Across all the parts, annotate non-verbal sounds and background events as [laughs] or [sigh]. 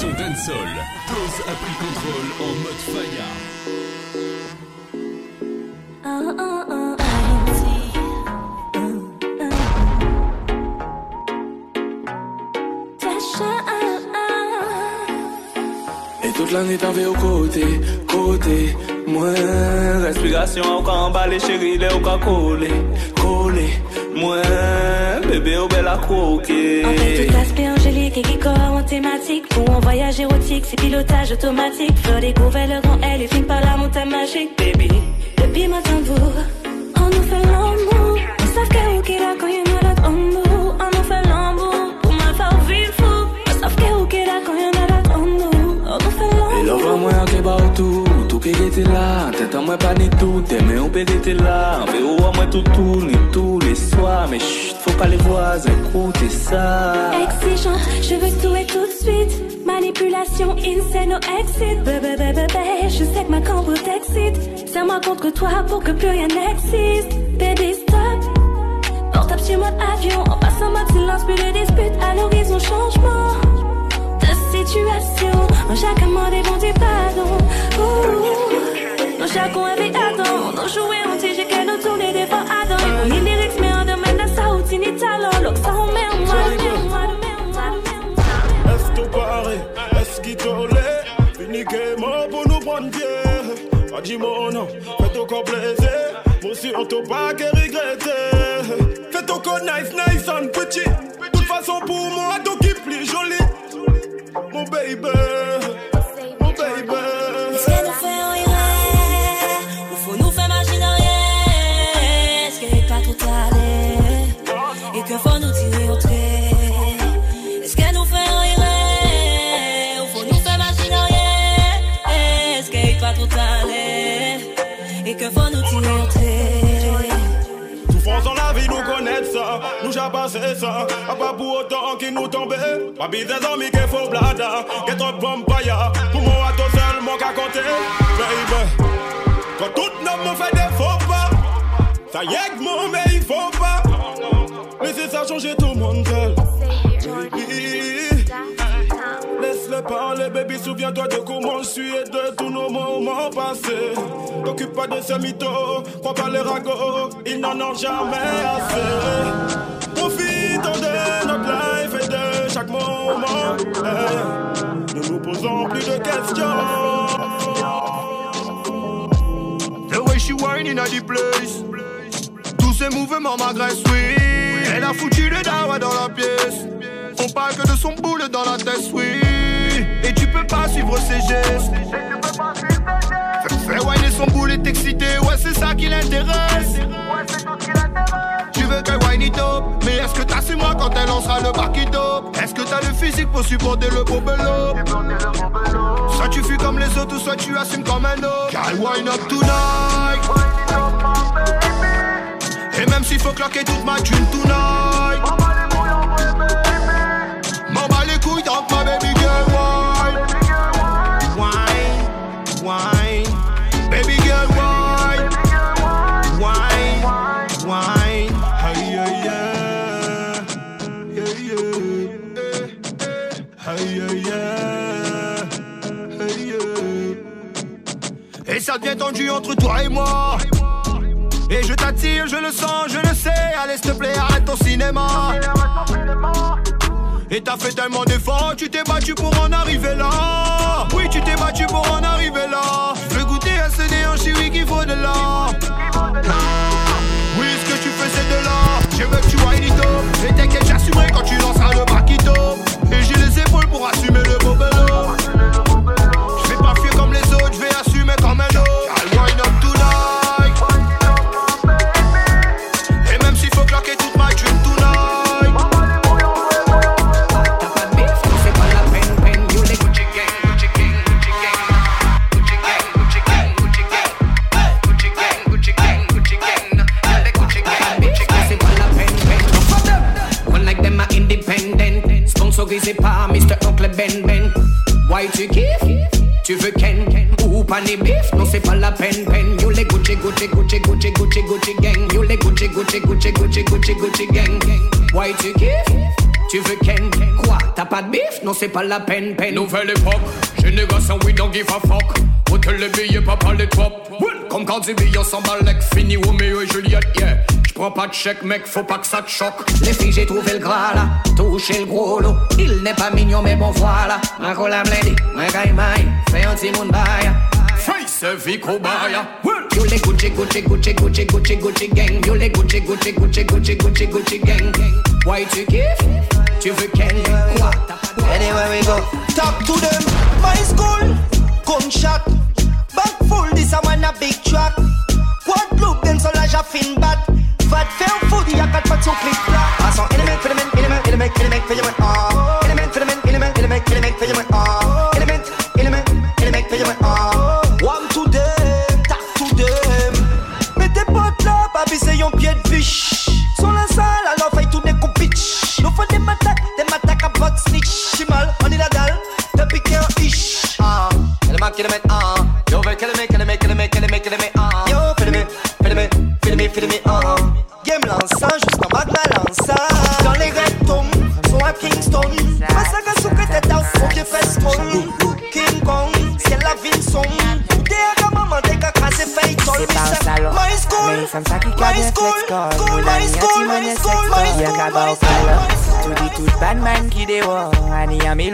son dancehall. Pose a pris contrôle en mode Faya. Et toute l'année t'avais au côté, côté Moi, respiration au camp les chéris, les au cas collé, collé Moi, bébé au bel à croquer En fait, et qui corps en thématique. Pour un voyage érotique, c'est pilotage automatique. Fleur découvert le grand L et finit par la montagne magique, baby. Depuis ma tambour, on nous fait l'amour. On savent qu'elle est là quand il y en a l'autre en nous. On nous fait l'amour, pour ma faire vivre fou. On savent qu'elle est là quand il y en a l'autre en nous. On nous fait Et l'amour. l'offre moi qui bat tout, qui était là Tête à moi pas ni tout, tes mains on peut était là En véro à moi tout ni tous les soirs Mais chut, faut pas les voisins écouter ça Exigeant, je veux tout et tout de suite. Manipulation, insane, no exit. Bébé, bébé, bébé, je sais que ma cambre t'excite. Serre-moi contre toi pour que plus rien n'existe. Baby, stop. Portable sur mode avion, en passant mode silence, plus de disputes. À l'horizon, changement situation. Mon chacun m'a demandé pardon. Ouh, chacun avait attend. Nos jouets ont tigé que nous tourner des fois à. On y lyrics, mais on domaine de ça, ou tini talent. Look, ça, on met en mal. Est-ce que paré, est-ce qu'il t'olait Fini que mort pour nous prendre pied Pas dit mon nom, fais ton corps plaisir aussi on t'a pas que regretter Fais ton corps nice, nice and petit De toute façon pour moi, ton qui plus joli my baby, my baby. Ça. A pas pour autant qu'ils nous tombent. Pas des amis qu'il faut blada. Get up vampire. Pour moi, toi seul, mon qu'à compter. Baby. Quand tout le monde fait des faux pas. Ça y est que mon mais il faut pas. Laissez ça changer tout le monde. Laisse-le parler, baby. Souviens-toi de comment je suis et de tous nos moments passés. T'occupe pas de ces mythos, crois pas les ragots, ils n'en ont jamais assez. Profitons de notre life et de chaque moment. Hey. Ne nous posons plus de questions. The way she whining at the place. Tous ces mouvements m'agressent, oui. Elle a foutu le dawa dans la pièce. On parle que de son boule dans la tête, oui. Et tu peux pas suivre ses gestes. Fais, fais son boule est excité, ouais, c'est ça qui l'intéresse. Tu veux qu'elle whine it up, mais est-ce que t'assumeras quand elle lancera le up Est-ce que t'as le physique pour supporter le bobelo Soit tu fuis comme les autres, ou soit tu assumes comme un autre. Girl, wine up tonight. Et même s'il faut claquer toute ma thune tonight. Toi et moi. Et je t'attire, je le sens, je le sais. Allez, s'il te plaît, arrête ton cinéma. Et t'as fait tellement d'efforts, tu t'es battu pour en arriver là. Oui, tu t'es battu pour en arriver là. Je veux goûter à ce néant, je oui qu'il faut de là. Oui, ce que tu fais, c'est de là. Je veux que tu vois Nito. Et t'inquiète, j'assumerai quand tu lanceras le braquito. Et j'ai les épaules pour assumer le bobelo. Je Non c'est pas la peine, peine. Nouvelle époque, génération we don't give a fuck. Hôtel les billets, papa les top Comme quand des billets s'emballent, fini Romeo et Juliette, yeah. J'prends pas de chèque mec, faut pas que ça te choque. Les filles j'ai trouvé le gras là, touché le gros lot. Il n'est pas mignon mais bon voilà. Ma cola blendée, ma maille, fais un petit monde baille Face Vico Baya You les Gucci, Gucci, Gucci, Gucci, Gucci, Gucci gang. You les Gucci, Gucci, Gucci, Gucci, Gucci, Gucci gang. Why tu kiffes? Tu veux Ken? Quoi? Big truck. Quad loop Them so large a fin bat Fat fair food Ya kat pat so click I saw element element element element element element ah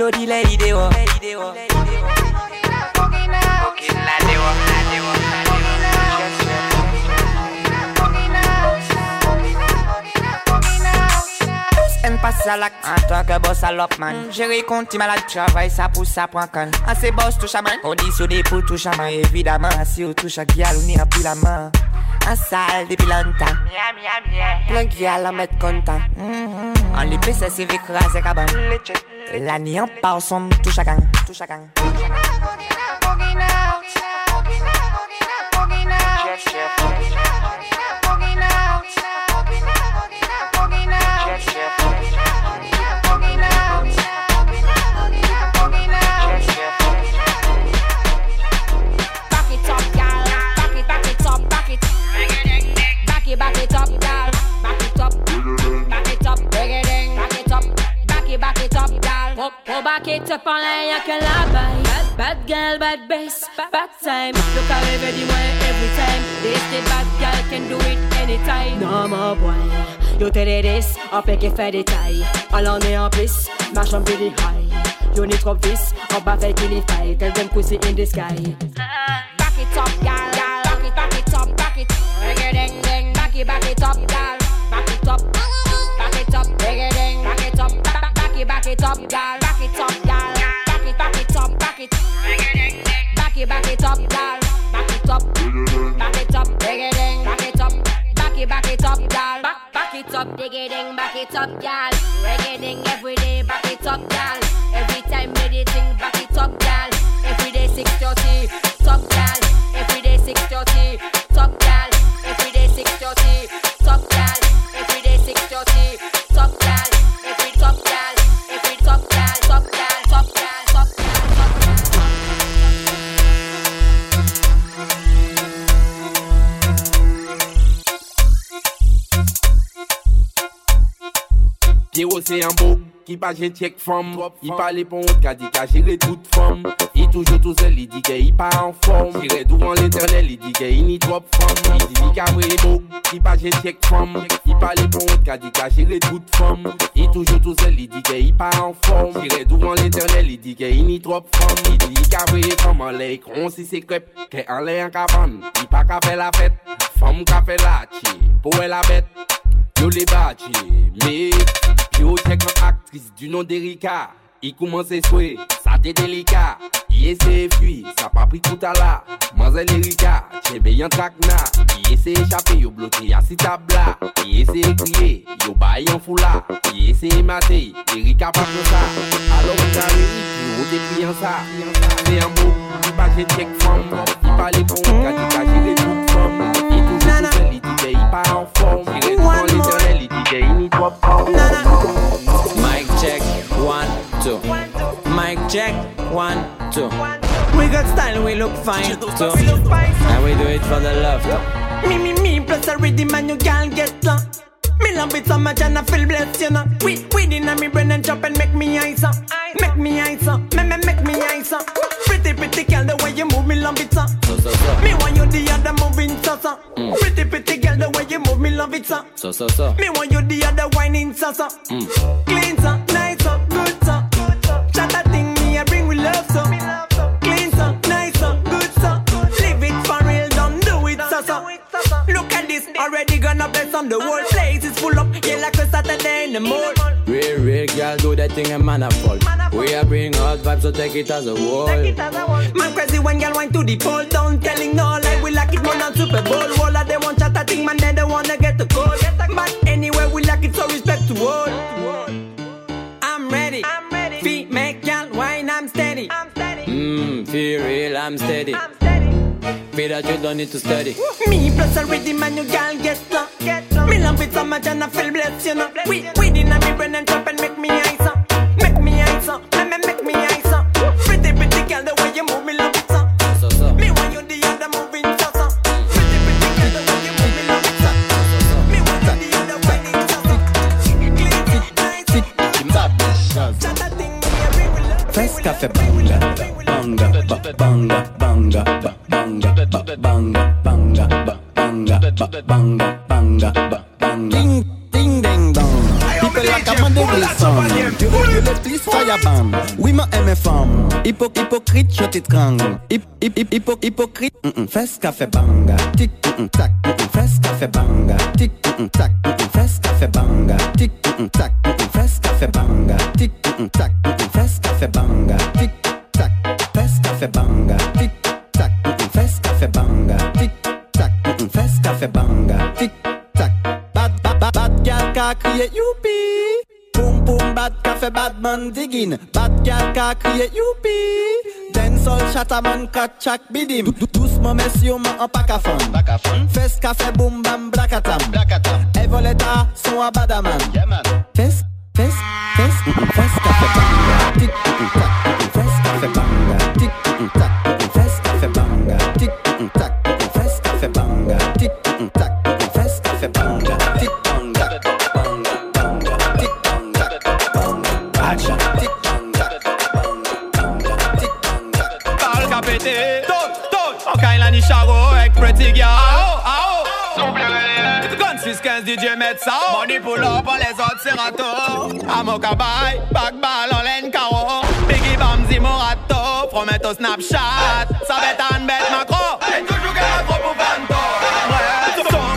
La dévoie En passe à l'acte. En tant que boss salope man. Gérer compte malade travail ça pousse ça prend can En c'est boss touche à man On dit sur des pour touche à man Évidemment. Si on touche à guial on ira plus la main En salle depuis longtemps Plein guial en mettre content. En l'épée c'est c'est écrasé cabane La nuit en part son à Touche à gang Chef, chef. Chef, back it up en l'air, y'a que la. Bad, bad girl, bad bass, bad time. Look how every way, every time. This the bad girl can do it anytime. Non, mon boy. you Yo te le dis, on peut que faire des tailles. Allons est en plus, marche en pretty high. You need trop vis, on va faire qu'il y faille. Tell them pussy in the sky. Back it up, gal. Back it, back it up, back it. Reggae. Back it, back it up, gal. Back it up. Back it up, reggae. Back it up, back it, back it up, gal. Up, diggy ding. Back it up, gal. Reggae ding every se yon bou e Ki pa jen tjek fom. I pale pon wot ka di ka jire tout fom. I toujou tou zel, li di ke i pa an fom. Jire dou an l'internel, li di ke i ni trop fom. Li di li ka vre bou Ki pa jen tjek fom. I pale pon wot ka di ka jire tout fom. I toujou tou zel, li di ke i pa an fom. Jire dou an l'internel, li di ke i ni trop fom. Li di li ka vre fom an le ikron si se krep Ke an le an kapan, i pa ka fe la fet Fom ka fe la chi, pou e la bet. Yo le bachi, me. Yo tek an aktris du nan Derika. I kouman se swè, sa te delika Ye se e fwi, sa pa pri kouta la Manzel Erika, chebe yon trakna Ye se e chape, yo blote ya si tabla Ye se e kriye, yo bay yon fula Ye se e mate, Erika pa kon sa Alon nan Erik, yo te kriyan sa Se yon bo, di pa je tek fam Di pa le pon, ka di ka jire tout fam E toujou pou beli, di de yi pa an fam Jire tout an le ten il dit qu'il n'y trop Mic check, one, two. Mic check, one, two. We got style, we look fine too. And we do it for the love. Me, me, me, plus a rhythm and you can't get long. Me love it so much and I feel blessed, you know. We, we in me brain and chop and make me eyes up. Make me eyes up, me, me, make me eyes up. Pretty, pretty girl, the way you move me love it, so. So, so, so. Me want you the other moving, so, so. Pretty, pretty girl, the way you move me love it, so. So, so, so. Me want you the other whining, so. Mm. Clean, so, nice, so, good, so. Shut that thing, me, I bring with love, so. Clean, so, nice, so, good, so. Live it for real, don't do it, so. Look at this, already gonna bless on the whole place is full up, yeah, like a Saturday in the mood. Real, real girl, do that thing a man a fall. We are bring out vibes, so take it as a wall. Man crazy when girl wine to the pole down, telling no lie. We like it more than Super Bowl. All of them want chat, I think man they don't wanna get the call. But anyway, we like it, so respect to all. I'm ready. I'm ready. Feet make girl wine, I'm steady. I'm steady. Mmm, feel real, I'm steady. Feel that you don't need to study. Me plus a rhythm and you girl get slow. Me love it so much and I feel blessed, you know. We we in a me brain and hypocrite, je t'étrangle. Hip, hip, hip, hypo, hypocrite. Mm -mm. Fes café banga. Tic, mm -mm, tac, mm -mm. Fes café banga. Tic, mm -mm, tac, mm -mm. Fes café banga. Tic, mm -mm, tac, mm -mm. Fes café banga. Tic, mm -mm, tac, mm -mm. Fes café banga. Tic, tac, fes café banga. Tic, tac, mm -mm. Fes café banga. Tic, tac, mm -mm. Fes café banga. Tic, tac. Bad, bad, bad, bad gal ka crié youpi. Boom, boom, bad café, bad man digging. Bad gal ka crié youpi. Dancehall chataman kat chak bidim. Dou- dou- Doucement messieurs, man fond. Fes boom, bam, blakatam. Evoleta, son à badaman. Fes, fes, fes, fes café banga. Ni charo avec pretty girl Ah oh, ah oh Gun 615 DJ met ça Money up on les autres c'est rato Amoka bye, back ball en laine caro Biggie Bamzi Morato Promet au Snapchat Ça bête en bête macro Et toujours pour Vanto Ouais, son Son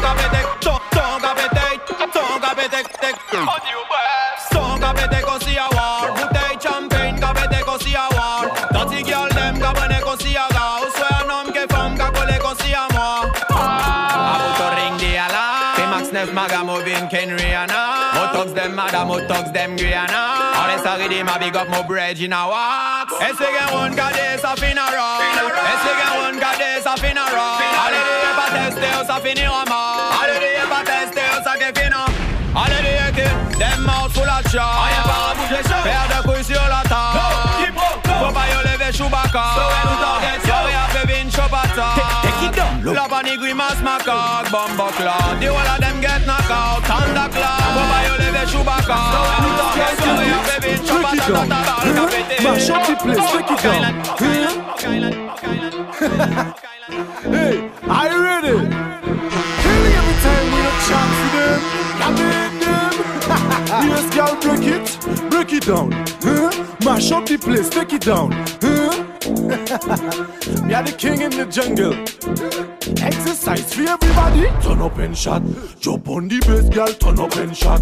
Max 9, Maga, Movin, Ken, Rihanna. Motox them mad, a motox them Guyana. All this already I big up my bread in a walk. Es wegen one goddess a funeral. Es wegen one goddess a funeral. Alle die Epa Testeos a finira mal. Alle die Epa Testeos a gefina. Alle die Ecke, dem mouth full of shot. Rien par à bouger chaud. Père de couilles sur la table. go. pas y lever Chewbacca. Sauver nous target, sauver à Pevin Chopata. Love on the grimace, my cock, bumbo clock. The whole of them get knocked out, thunderclock. Go you your little shoe back off. Can't scared to baby, chop out the. Mash up the place, take it down. Hey, are you ready? Kill every time we don't chance with them. I made them. [laughs] Yes, girl, break it, break it down. Mash up the place, take it down. Huh? Me are the king in the jungle. Exercise for everybody. Turn up and shot. Jump on the bass, girl. Turn up and shot.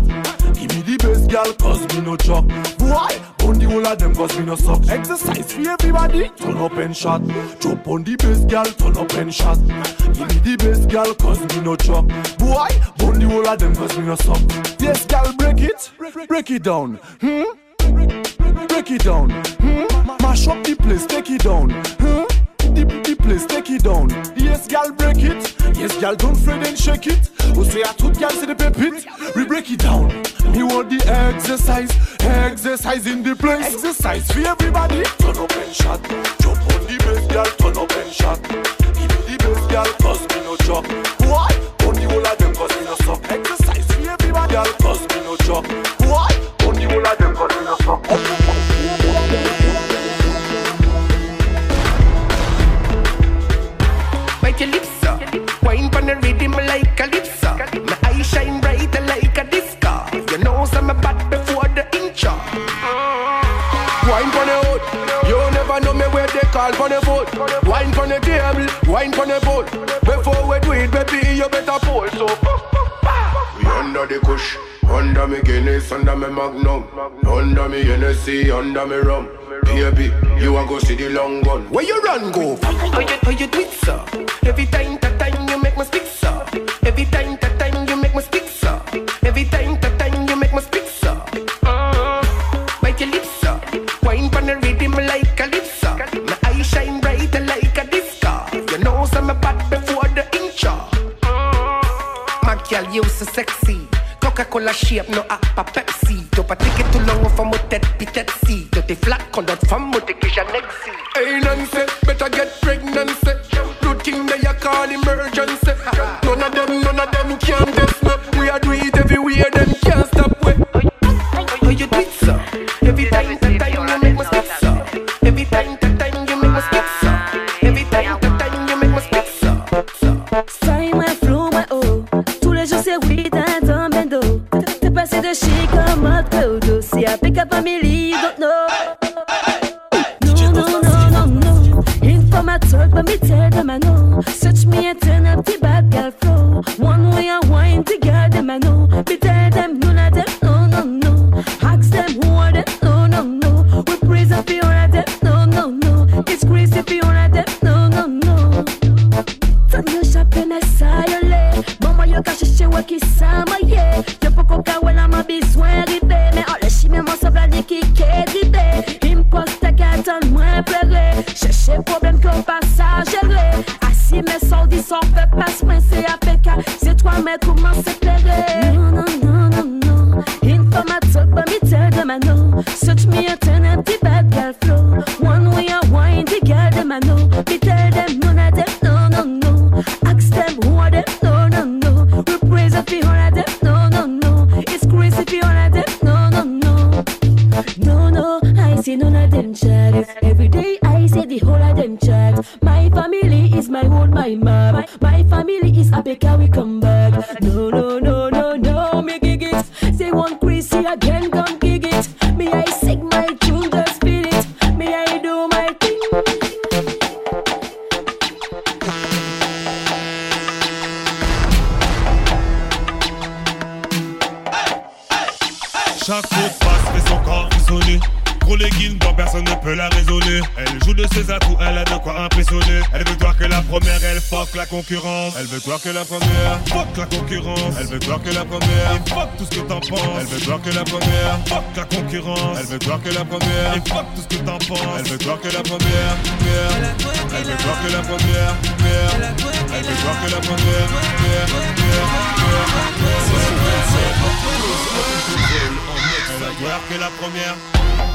Give me the bass, girl, cause me no chop. Boy, on the whole of them, cause me no suck. Exercise for everybody. Turn up and shot. Jump on the bass, girl. Turn up and shot. Give me the bass, girl, cause me no chop. Boy, on the whole of them, cause me no suck. Yes, girl, break it. Break it down. Hmm? Break it down. Hmm? Mash up the place, take it down. Huh? The, the place, take it down. Yes, gal, break it. Yes, gal, don't fret and shake it. Who say I took gal, see the pepit. We break it down. Me want the exercise, exercise in the place. Exercise for everybody. Turn up and shot. Jump on the bass, gal, turn up and shot. Give me the bass, gal, cause me no chop. Why? On the whole of them, cause me no suck. Exercise for everybody. calypso. Wine pon the boat. Before we do it, baby, you better pull. So we under the kush, under me Guinness, under me Magnum, under me Hennessy, under me rum. Baby, you a go see the long gun. Where you run go? How you, how you do it, sir? Every time, la shape, no ah, app a Pepsi T'as pas ticket too long, on fait mon tête, pis tête si. T'as tes flaques, qu'on donne femme, mon ticket, j'annexe Hey, Nancy, better get pregnant. see the shit come up close. You see, I pick up a million, you don't know. No, no, no, no, no. Inform for my talk, but me tell them I know. Ki son pep pas mwen se apeka Se twa mwen kouman se plere Non, non, non, non, non. Informatok pa mi tel de mano Such me a ten empty bad girl flow. One way a wine the girl de mano Mi tel dem none a dem, no, no, no Ask them who are them no, no, no Reprise a fi hon them no, no, no It's crazy fi hon a them no, no, no No, no, I see none of them chat Every day I see the whole of them chat My family is my own, my mind family is happy can we come back. No, no, no, no, no, me it Say one crazy again, concurrence. Elle veut voir que la première, fuck la concurrence. Elle veut voir que la première, et fuck tout ce que t'en penses. Elle veut voir que la première, fuck la concurrence. Elle veut voir que la première, et fuck tout ce que t'en penses. Elle veut voir que la première. Elle veut voir que la première. Elle veut voir que la première. Elle veut voir que la première.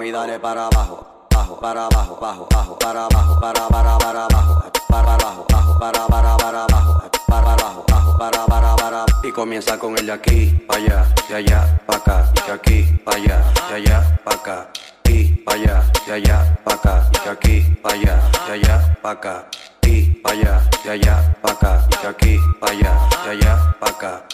mami dale para abajo, bajo, para abajo, bajo, bajo, para abajo, para para para abajo, para abajo, bajo, para para para abajo, para abajo, bajo, para para para y comienza con el de aquí, pa allá, de allá, pa acá, de aquí, pa allá, de allá, pa acá, y pa allá, de allá, pa acá, de aquí, pa allá, de allá, pa acá, y pa allá, de allá, pa acá, de aquí, pa allá, de allá, pa acá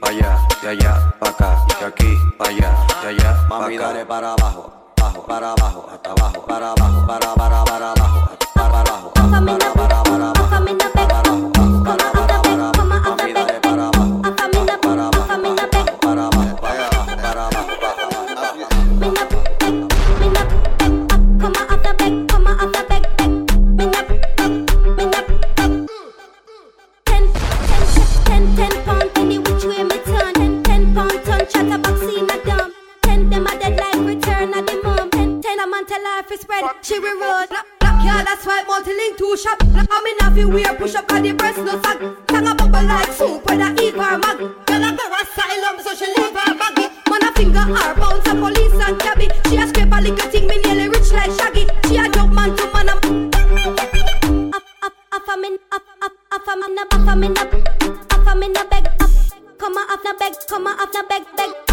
pa allá, de allá, pa acá, de aquí, pa allá, de allá, pa acá. Mami, dale para abajo abajo, para abajo, hasta abajo, para abajo, para para para abajo, para abajo, para para life is spread. She will roll. Yeah, that's why multi-link two shop. I'm in a few wear push up on the breast no sag. Tang a bubble like soup with a eat her mag. Girl a go asylum so she leave her baggy. Man a finger her bounce a police and cabby. She a scrape a little thing me nearly rich like Shaggy. She a jump man to man a up, up, up, I'm in, up, up, up, I'm in, up, I'm in, up, up, I'm in the beg, up, come on, up the beg, come on, up the beg, beg,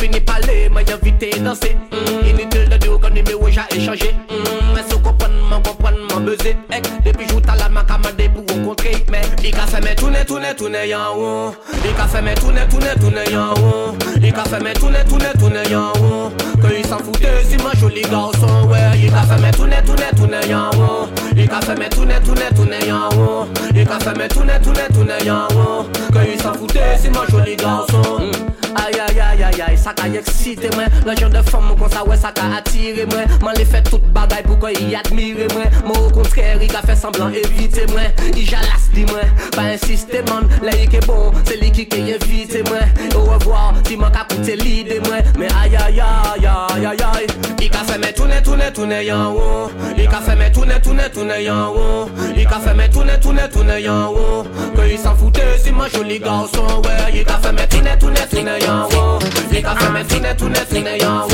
fini parler, mais y'a vite danser. Inutile de dire qu'on numéro j'ai échangé. Mm. Mais si comprendre, m'en comprendre, m'en buzzer. Eh, depuis jour t'as la ma commandé pour rencontrer. Mais il a fait mes tourner, tourner, tourner en haut. Il a fait mes tourner, tourner, tourner en haut. Il a fait mes tourner, tourner, tourner en haut. Que il s'en foutait si ma jolie garçon, ouais. Il a fait mes tourner, tourner, tourner en haut. Il a fait mes tourner, tourner, tourner en haut. Il a fait mes tourner, tourner, tourner en haut. Que il s'en foutait si ma jolie garçon. Aïe aïe aïe aïe aïe, ça ka excite moi. Le genre de femme comme ça ouais ça ka attire moi. Man les fait toute bagaille pour qu'on y admire moi. Moi au contraire il ka fait semblant éviter moi. Il jalasse dis moi, pas insister man Là il est bon, c'est lui qui qui évite moi. Au revoir, si man ka coûter l'idée moi. Mais aïe aïe aïe aïe aïe aïe Il ka fait me tourner tourner tourner yan haut. Il ka fait me tourner tourner tourner yan haut. Il ka fait me tourner tourner tourner yan haut. Que il s'en foutait si man joli garçon ouais. Il ka fait me tourner tourner tourner yon wo Flik a fè mè finè nè finè yon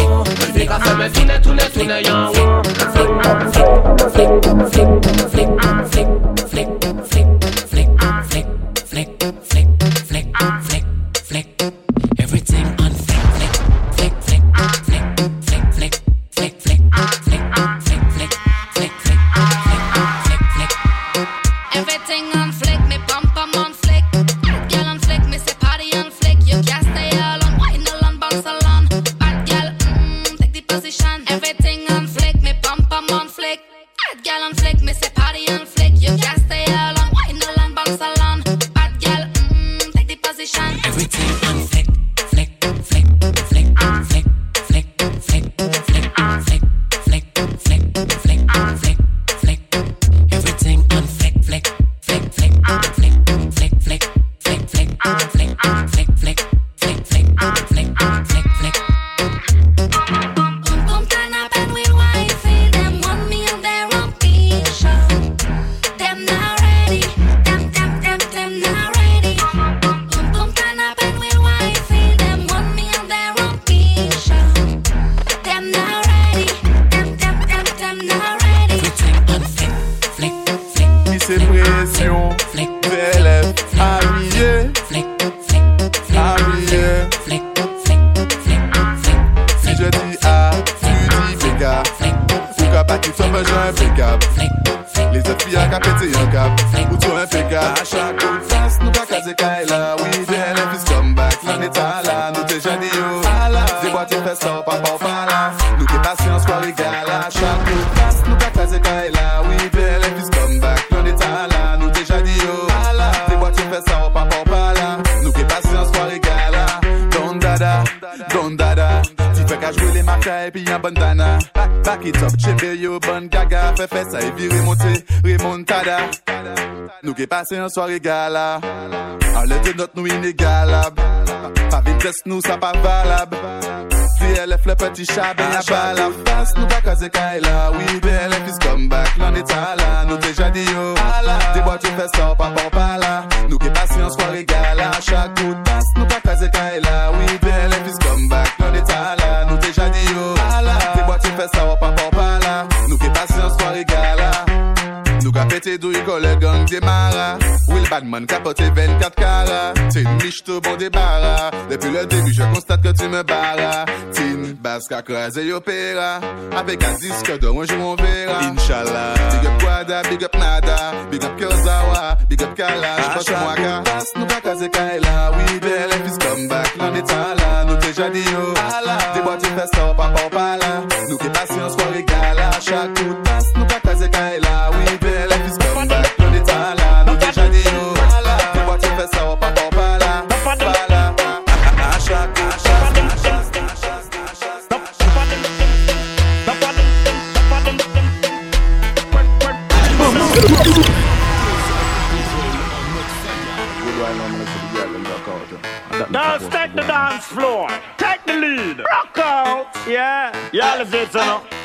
a fè mè finè nè Passé en soirée gala. En l'aide de notre nous inégalable. Pas vitesse, nous ça pas valable. VLF le petit chat, ben y'a pas la face. Nous pas caser Kaila. Oui, VLF is come back. L'on est à là, nous déjà dit yo. Des boîtes, fais ça, pas bon, pas là. Nous qui passé en soirée gala. Chaque coup de passe, nous pas caser Kaila. Oui, VLF is Douille quand le gang démarra Will Badman capoté 24 carats. T'es une miche tout bon débarras. Depuis le début je constate que tu me barras. Tin, basse qu'a crasé opéra. Avec un disque de un jour on verra. Inch'Allah. Big up Quada, big up Nada. Big up Kurzawa, big up Kala. Je pense moi qu'à nous pas caser Kaila. Oui, belle fils come back L'on est là, nous déjà dit yo Des boîtes tu fais ça, pas là. Nous qui passons en soirée gala. Chaque coup de passe nous pas take the dance floor. Take the lead. Rock out. Yeah. Let's do it. Enough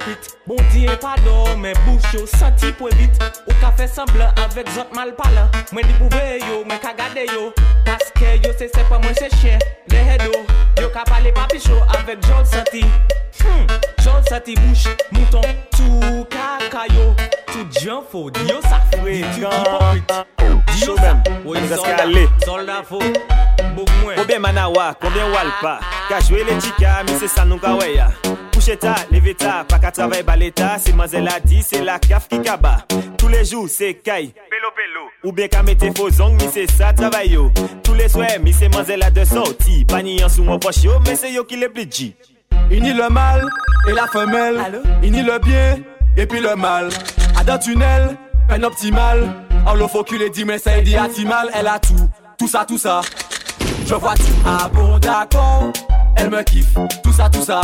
hipokrit Bondi en padon men bouch yo santi pou evit. Ou ka fe semblan avek zot mal malpalan Mwen di pouve yo mwen ka gade yo. Paske yo se sepa mwen se chien Le hedo yo. Ka pale papi show avek jol santi hmm, Jol santi bouch mouton tou kakayo Tou djan fo diyo sa fwe Tou hipokrit Diyo sa woy solda fo. Bok mwen. Koube manawa koube walpa Ka jwe le chika mi se san nou ka weya. Couche ta, leve ta, pa ka travay ba l'État Si mazel a di, c'est la kaf ki kaba Tous les jours, c'est kay Pelo pelo Ou bien ka mette faux zong, mi se sa travay yo Tous les soirs, mi se mazel a de sorti Pani yon sou mon poche yo, mais c'est yo ki le pli G Ini le mal et la femelle. Ini le bien et puis le mal. À d'un tunnel, peine optimale. En le focus dit mais ça dit mal. Elle a tout, tout ça, tout ça. Je vois tout. Ah bon d'accord, elle me kiffe. Tout ça, tout ça.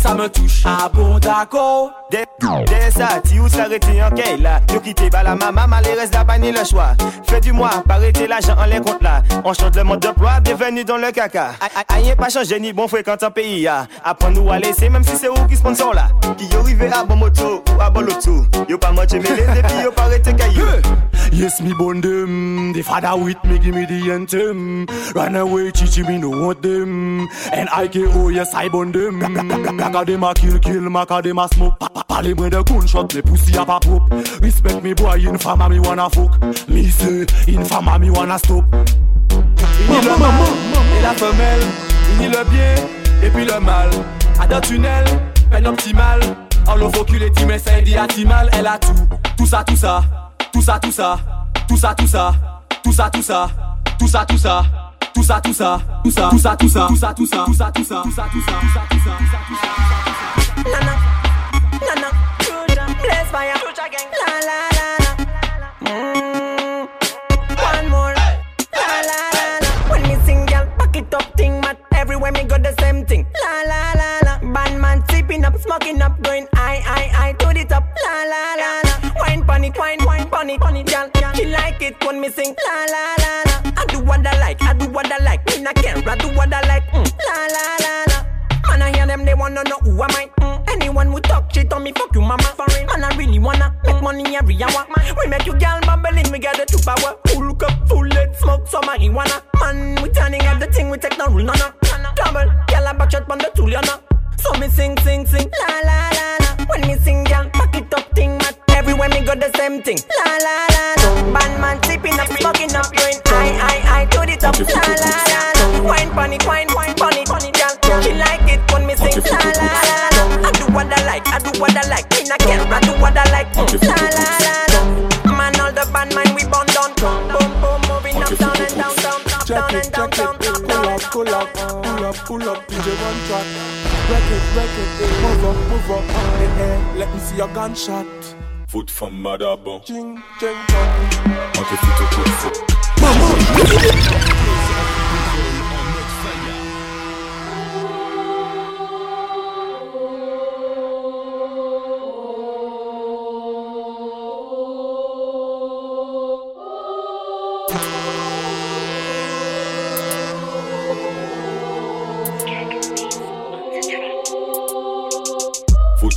Ça me touche. Ah bon d'accord. De, de sa, ti ou s'arrêter en kay la Yo kite ba la maman, malheureuse la pas ni le choix Fait du mois, parité l'argent en les comptes là On chante le mode d'emploi, bienvenue dans le caca Aïe pas changé ni bon fréquent en pays ya Apprends nous à laisser, même si c'est vous qui sponsor là Qui yo rive à bon moto ou à bon loto Yo pas manger mêlé, depuis yo parité caillou Yes, me born them. The father with me, give me the anthem. Run away, chichi, me no want them. And I KO, yes, I born them. Akadema kill kill, makadema smoke. Papa mwen de gunshot, le pussy a pa pop Respect me boy, in mi wana fok Mi se, mi wana stop. Il le mal, et la femelle. Il le bien, et puis le mal. A d'un tunnel, peine optimale. En l'eau focule et mais c'est Elle a tout, tout ça, tout ça. Tout ça, tout ça, tout ça, tout ça. Tout ça, tout ça, tout ça, tout ça. Tout ça, tout ça, tout ça, tout ça, tout ça, tout ça, tout ça, tout ça, tout ça, tout ça, tout ça, tout ça, tout ça, la la la la. Mm. One more, la la la la. When me sing, girl, up. Everywhere me go the same thing, la la la la. Up, smoking up, going I I I to the top, la la la la. Wine pon it, wine wine pon it, pon it, girl. She like it when me sing, la la what I like, I do what I like. Me not care, I do what I like, mm. la la la la. Man, I hear them, they wanna know who am I. Mm. Anyone who talk shit on me, fuck you, mama. For real, man, I really wanna make money every hour. We make you girl bubbling, we got the true power. Full cup, full lead, smoke some marijuana. Man, we turning up the thing, we take no rule, no, no. Double, girl, I back shot on the tool, you know. So me sing, sing, sing, la la la la. When me sing, girl, back it up, thing, man. Everywhere me go the same thing, la la la la. Bad man sipping up, smoking up, going La la la la. Wine wine, wine girl. She like it when me sing, la la la la. I do what I like, I do what I like. Me not care, I do what I like, la la la la. Man, all the bad man we burn down, boom boom, moving up, down and down, down, up, down and down, down, up, Pull down up, pull up, pull up, pull up, DJ one track. Break it, break it, eh. move up, move up, eh, eh. Let me see your gunshot. Foot from Madabon. Ching, ching, chong. On te fout au coup de fou. Foot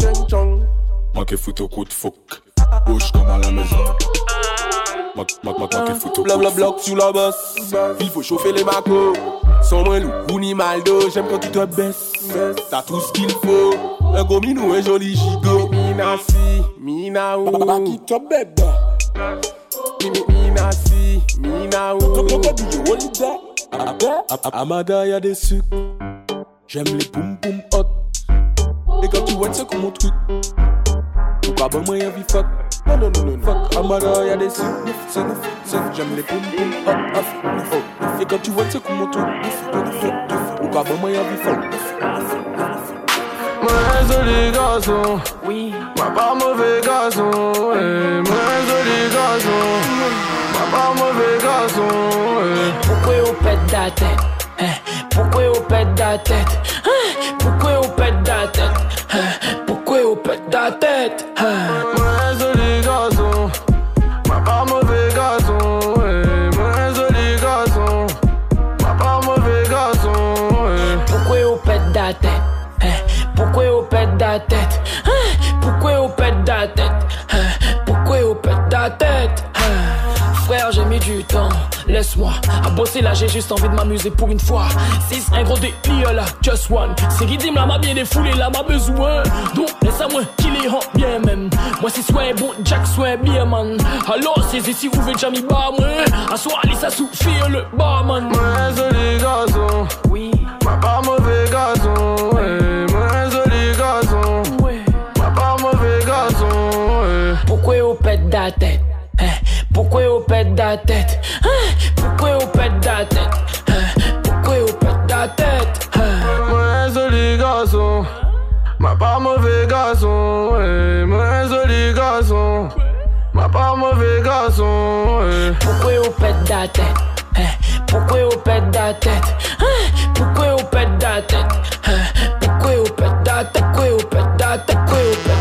ching, chong. Manqué foot au coup de fouc. Bouge comme à la maison. Blabla bloc sur la bosse. Il faut chauffer les macos. Sans moins loup ou ni maldo. J'aime quand tu te baisses. T'as tout ce qu'il faut. Un gros minou, un joli gigot. Mina si, mina ou. Qui te bête, Mi- mi- Mina si, mina ou. Amada, y'a des sucres. J'aime les poum poum hot. Et quand tu vois, c'est comme mon truc. Pourquoi y'a vie fuck. Non, non, non, non, non. Fuck, Amada, y'a des. Neuf, c'est neuf, c'est neuf. J'aime les poum poum neuf, neuf. Et quand tu vois, c'est comme mon truc. Neuf, neuf, neuf, neuf. Pourquoi bon, moi, y'a vie fuck. Moi un joli garçon, oui. Moi pas mauvais garçon, ouais. Moi un joli garçon, moi pas mauvais garçon, ouais. Pourquoi on pète la tête hein? Pourquoi on pète la tête hein? Pourquoi on pète la tête hein? Pourquoi on pète la tête? Laisse-moi à bosser là, j'ai juste envie de m'amuser pour une fois. 6, un gros délire là, just one. C'est rythme là, m'a bien défoulé là, m'a besoin. Donc, laisse à moi qu'il est rend bien même. Moi, c'est soit bon Jack, soit bien man. Alors, c'est ici où veut jamais bas, moi. À soi, allez, ça souffle le barman. Moi joli garçon, oui. Moi pas mauvais garçon, ouais. Moi joli garçon, ouais. Moi pas mauvais garçon, ouais. Pourquoi on pète la tête? Pourquoi on pète la tête? Pourquoi on pète la tête? Pourquoi on pète la tête? Moi joli garçon, moi pas mauvais garçon. Moi joli garçon, moi pas mauvais garçon. Pourquoi on pète la tête? Pourquoi on pète la tête? Pourquoi on pète la tête? Pourquoi on pète la tête? Pourquoi on pète la tête?